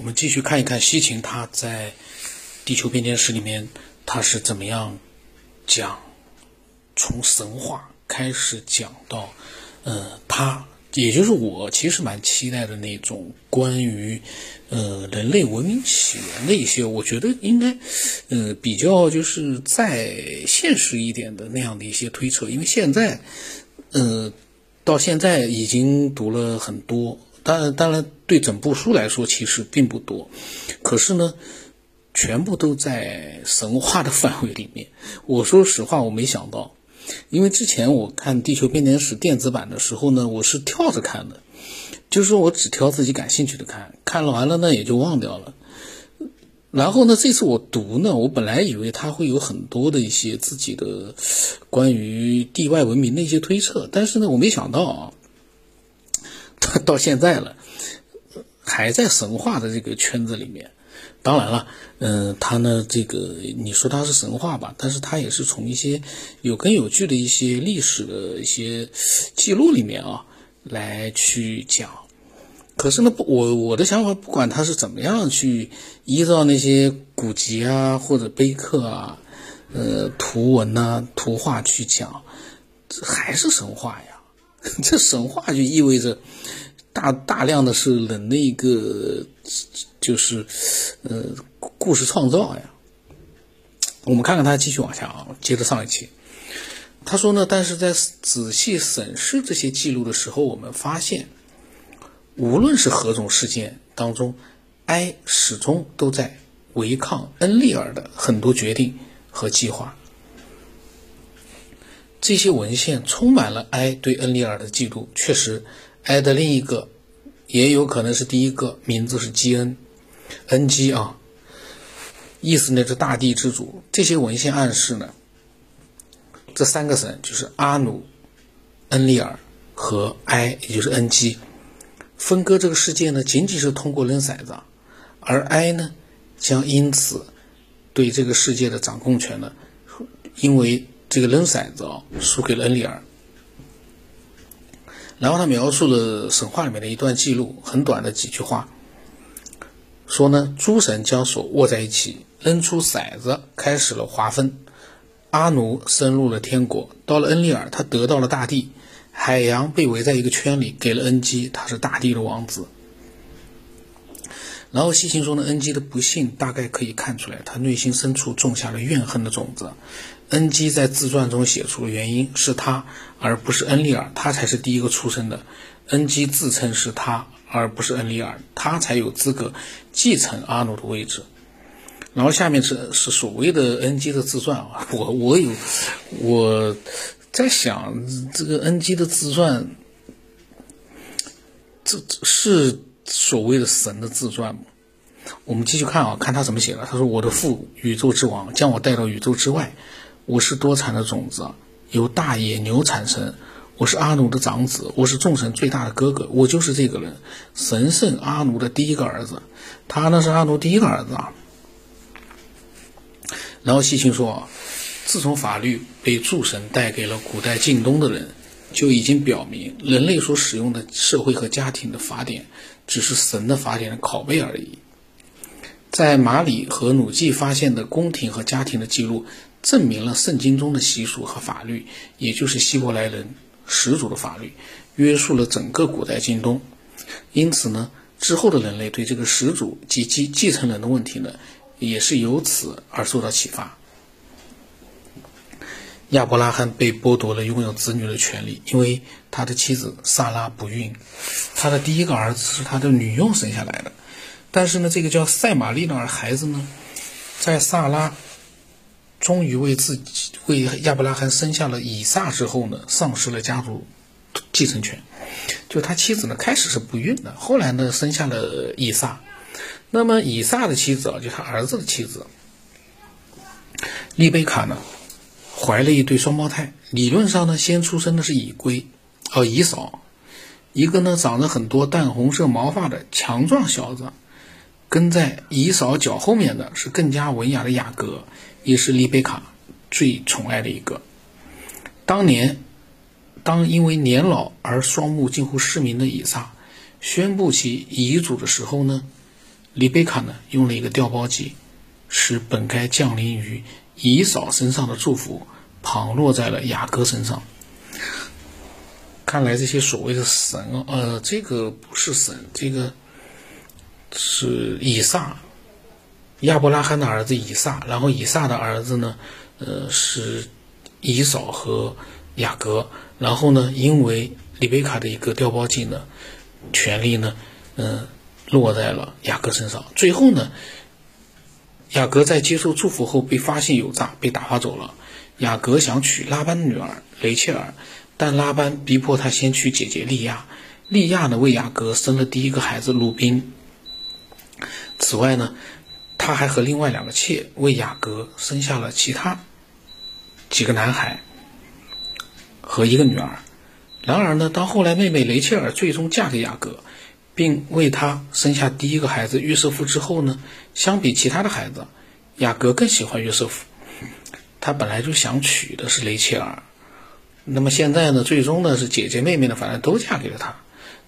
我们继续看一看西秦他在《地球变迁史》里面他是怎么样讲，从神话开始讲到，呃，他也就是我其实蛮期待的那种关于呃人类文明起源的一些，我觉得应该呃比较就是再现实一点的那样的一些推测，因为现在呃到现在已经读了很多。当然，当然，对整部书来说，其实并不多。可是呢，全部都在神话的范围里面。我说实话，我没想到，因为之前我看《地球编年史》电子版的时候呢，我是跳着看的，就是说我只挑自己感兴趣的看，看了完了呢也就忘掉了。然后呢，这次我读呢，我本来以为他会有很多的一些自己的关于地外文明的一些推测，但是呢，我没想到啊。到现在了，还在神话的这个圈子里面。当然了，嗯，他呢，这个你说他是神话吧，但是他也是从一些有根有据的一些历史的一些记录里面啊来去讲。可是呢，不，我我的想法，不管他是怎么样去依照那些古籍啊或者碑刻啊、呃图文呐、图画去讲，这还是神话呀。这神话就意味着大大量的是人的一个就是呃故事创造呀。我们看看他继续往下啊，接着上一期，他说呢，但是在仔细审视这些记录的时候，我们发现，无论是何种事件当中，埃始终都在违抗恩利尔的很多决定和计划。这些文献充满了埃对恩利尔的记录。确实，埃的另一个，也有可能是第一个名字是基恩，恩基啊，意思呢是大地之主。这些文献暗示呢，这三个神就是阿努、恩利尔和埃，也就是恩基，分割这个世界呢，仅仅是通过扔骰子，而埃呢，将因此对这个世界的掌控权呢，因为。这个扔骰子啊，输给了恩利尔。然后他描述了神话里面的一段记录，很短的几句话，说呢，诸神将手握在一起，扔出骰子，开始了划分。阿奴升入了天国，到了恩利尔，他得到了大地，海洋被围在一个圈里，给了恩基，他是大地的王子。然后西行说呢，恩基的不幸大概可以看出来，他内心深处种下了怨恨的种子。恩基在自传中写出了原因是他，而不是恩利尔，他才是第一个出生的。恩基自称是他，而不是恩利尔，他才有资格继承阿努的位置。然后下面是是所谓的恩基的自传啊，我我有我在想这个恩基的自传，这是所谓的神的自传吗？我们继续看啊，看他怎么写的。他说：“我的父，宇宙之王，将我带到宇宙之外。”我是多产的种子，由大野牛产生。我是阿努的长子，我是众神最大的哥哥，我就是这个人，神圣阿努的第一个儿子。他呢是阿努第一个儿子啊。然后西秦说，自从法律被诸神带给了古代近东的人，就已经表明人类所使用的社会和家庭的法典，只是神的法典的拷贝而已。在马里和努季发现的宫廷和家庭的记录。证明了圣经中的习俗和法律，也就是希伯来人始祖的法律，约束了整个古代近东。因此呢，之后的人类对这个始祖及继继承人的问题呢，也是由此而受到启发。亚伯拉罕被剥夺了拥有子女的权利，因为他的妻子萨拉不孕，他的第一个儿子是他的女佣生下来的。但是呢，这个叫赛马利的孩子呢，在萨拉。终于为自己为亚伯拉罕生下了以撒之后呢，丧失了家族继承权。就他妻子呢，开始是不孕的，后来呢，生下了以撒。那么以撒的妻子啊，就他儿子的妻子利贝卡呢，怀了一对双胞胎。理论上呢，先出生的是以龟，哦，以扫，一个呢长着很多淡红色毛发的强壮小子，跟在以嫂脚后面的是更加文雅的雅各。也是丽贝卡最宠爱的一个。当年，当因为年老而双目近乎失明的以撒宣布其遗嘱的时候呢，丽贝卡呢用了一个调包计，使本该降临于姨嫂身上的祝福旁落在了雅各身上。看来这些所谓的神，呃，这个不是神，这个是以撒，亚伯拉罕的儿子以撒。然后以撒的儿子呢，呃，是以扫和雅各。然后呢，因为里贝卡的一个调包计呢，权力呢，嗯，落在了雅各身上。最后呢，雅各在接受祝福后被发现有诈，被打发走了。雅各想娶拉班的女儿雷切尔。但拉班逼迫他先娶姐姐利亚，利亚呢为雅各生了第一个孩子鲁宾。此外呢，他还和另外两个妾为雅各生下了其他几个男孩和一个女儿。然而呢，当后来妹妹雷切尔最终嫁给雅各，并为他生下第一个孩子约瑟夫之后呢，相比其他的孩子，雅各更喜欢约瑟夫。他本来就想娶的是雷切尔。那么现在呢？最终呢是姐姐妹妹呢，反正都嫁给了他。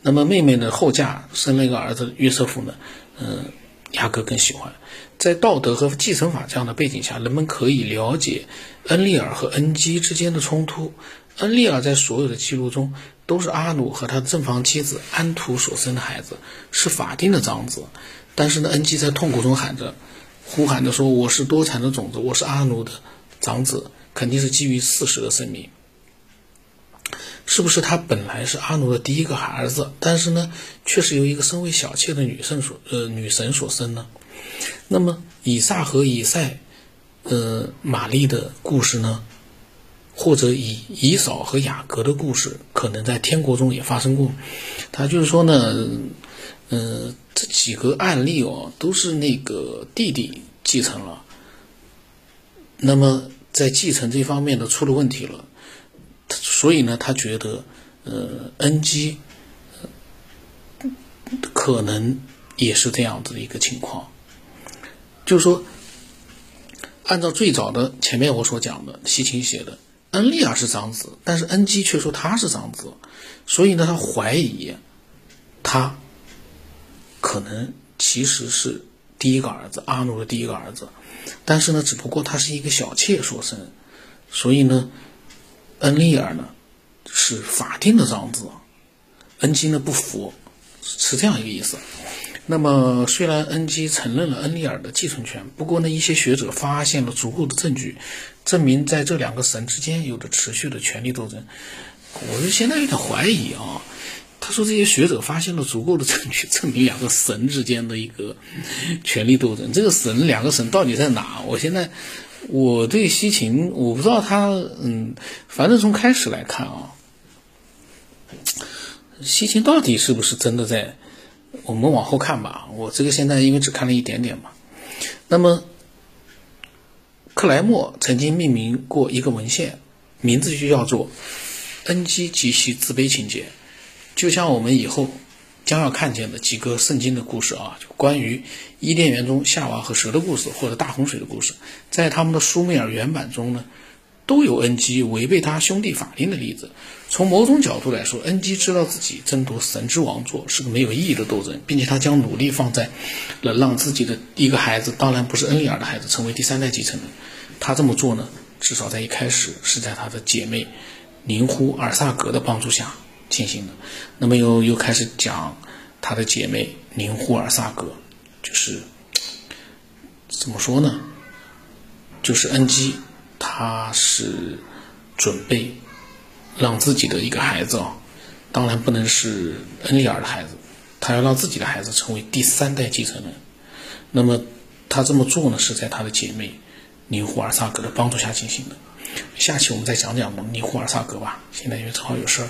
那么妹妹呢后嫁生了一个儿子约瑟夫呢，嗯，雅各更喜欢。在道德和继承法这样的背景下，人们可以了解恩利尔和恩基之间的冲突。恩利尔在所有的记录中都是阿努和他的正房妻子安图所生的孩子，是法定的长子。但是呢，恩基在痛苦中喊着、呼喊着说：“我是多产的种子，我是阿努的长子，肯定是基于事实的声明。”是不是他本来是阿努的第一个孩子，但是呢，却是由一个身为小妾的女生所呃女神所生呢？那么以撒和以赛，呃玛丽的故事呢，或者以以扫和雅各的故事，可能在天国中也发生过。他就是说呢，呃这几个案例哦，都是那个弟弟继承了，那么在继承这方面的出了问题了。所以呢，他觉得，呃，恩基可能也是这样子的一个情况，就是说，按照最早的前面我所讲的西秦写的，恩利尔是长子，但是恩基却说他是长子，所以呢，他怀疑他可能其实是第一个儿子阿努的第一个儿子，但是呢，只不过他是一个小妾所生，所以呢。恩利尔呢是法定的长子，恩基呢不服，是这样一个意思。那么虽然恩基承认了恩利尔的继承权，不过呢一些学者发现了足够的证据，证明在这两个神之间有着持续的权力斗争。我就现在有点怀疑啊，他说这些学者发现了足够的证据，证明两个神之间的一个权力斗争。这个神两个神到底在哪？我现在。我对西秦，我不知道他，嗯，反正从开始来看啊，西秦到底是不是真的在？我们往后看吧。我这个现在因为只看了一点点嘛。那么，克莱默曾经命名过一个文献，名字就叫做《恩基及其自卑情节》，就像我们以后。将要看见的几个圣经的故事啊，就关于伊甸园中夏娃和蛇的故事，或者大洪水的故事，在他们的苏美尔原版中呢，都有恩基违背他兄弟法令的例子。从某种角度来说，恩基知道自己争夺神之王座是个没有意义的斗争，并且他将努力放在了让自己的一个孩子，当然不是恩利尔的孩子，成为第三代继承人。他这么做呢，至少在一开始是在他的姐妹宁呼尔萨格的帮助下。进行的，那么又又开始讲他的姐妹宁呼尔萨格，就是怎么说呢？就是恩基，他是准备让自己的一个孩子啊，当然不能是恩利尔的孩子，他要让自己的孩子成为第三代继承人。那么他这么做呢，是在他的姐妹宁呼尔萨格的帮助下进行的。下期我们再讲讲宁呼尔萨格吧。现在因为正好有事儿。